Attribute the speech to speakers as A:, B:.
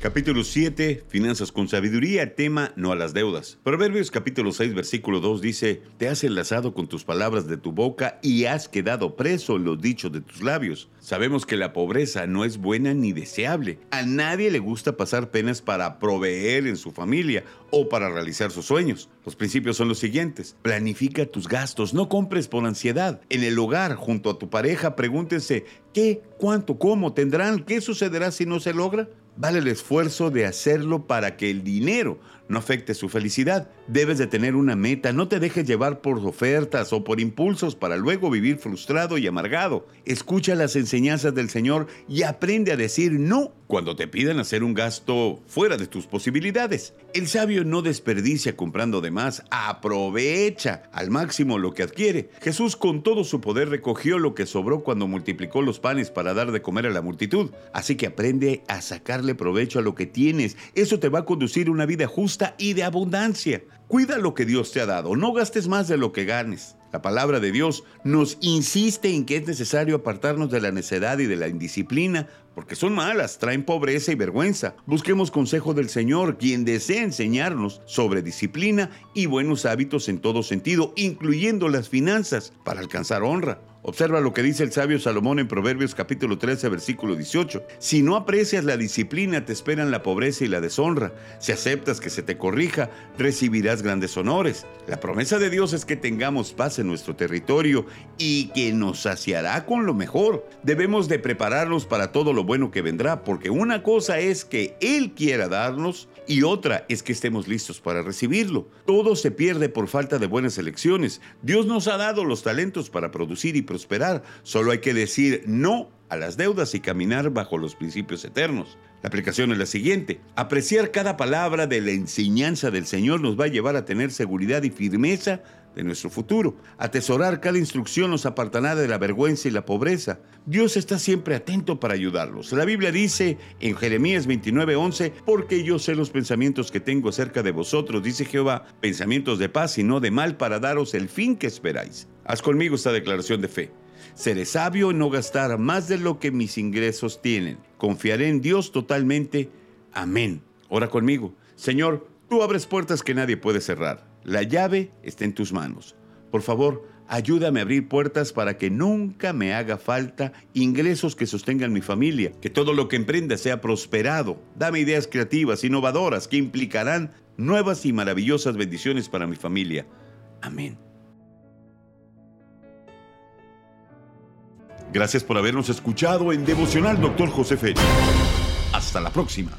A: Capítulo 7, Finanzas con sabiduría, tema no a las deudas. Proverbios capítulo 6, versículo 2 dice, Te has enlazado con tus palabras de tu boca y has quedado preso en los dichos de tus labios. Sabemos que la pobreza no es buena ni deseable. A nadie le gusta pasar penas para proveer en su familia o para realizar sus sueños. Los principios son los siguientes. Planifica tus gastos, no compres por ansiedad. En el hogar, junto a tu pareja, pregúntense, ¿qué, cuánto, cómo tendrán? ¿Qué sucederá si no se logra? Vale el esfuerzo de hacerlo para que el dinero no afecte su felicidad. Debes de tener una meta, no te dejes llevar por ofertas o por impulsos para luego vivir frustrado y amargado. Escucha las enseñanzas del Señor y aprende a decir no cuando te pidan hacer un gasto fuera de tus posibilidades. El sabio no desperdicia comprando de más, aprovecha al máximo lo que adquiere. Jesús con todo su poder recogió lo que sobró cuando multiplicó los panes para dar de comer a la multitud. Así que aprende a sacarle provecho a lo que tienes. Eso te va a conducir una vida justa y de abundancia. Cuida lo que Dios te ha dado, no gastes más de lo que ganes. La palabra de Dios nos insiste en que es necesario apartarnos de la necedad y de la indisciplina, porque son malas, traen pobreza y vergüenza. Busquemos consejo del Señor, quien desea enseñarnos sobre disciplina y buenos hábitos en todo sentido, incluyendo las finanzas, para alcanzar honra. Observa lo que dice el sabio Salomón en Proverbios capítulo 13, versículo 18. Si no aprecias la disciplina, te esperan la pobreza y la deshonra. Si aceptas que se te corrija, recibirás grandes honores. La promesa de Dios es que tengamos paz en nuestro territorio y que nos saciará con lo mejor. Debemos de prepararnos para todo lo bueno que vendrá, porque una cosa es que Él quiera darnos y otra es que estemos listos para recibirlo. Todo se pierde por falta de buenas elecciones. Dios nos ha dado los talentos para producir y prosperar. Solo hay que decir no a las deudas y caminar bajo los principios eternos. La aplicación es la siguiente. Apreciar cada palabra de la enseñanza del Señor nos va a llevar a tener seguridad y firmeza de nuestro futuro. Atesorar cada instrucción nos apartará de la vergüenza y la pobreza. Dios está siempre atento para ayudarlos. La Biblia dice en Jeremías 29:11, porque yo sé los pensamientos que tengo acerca de vosotros, dice Jehová, pensamientos de paz y no de mal para daros el fin que esperáis. Haz conmigo esta declaración de fe. Seré sabio en no gastar más de lo que mis ingresos tienen. Confiaré en Dios totalmente. Amén. Ora conmigo. Señor, tú abres puertas que nadie puede cerrar. La llave está en tus manos. Por favor, ayúdame a abrir puertas para que nunca me haga falta ingresos que sostengan mi familia, que todo lo que emprenda sea prosperado. Dame ideas creativas, innovadoras, que implicarán nuevas y maravillosas bendiciones para mi familia. Amén. Gracias por habernos escuchado en Devocional Dr. José Félix. Hasta la próxima.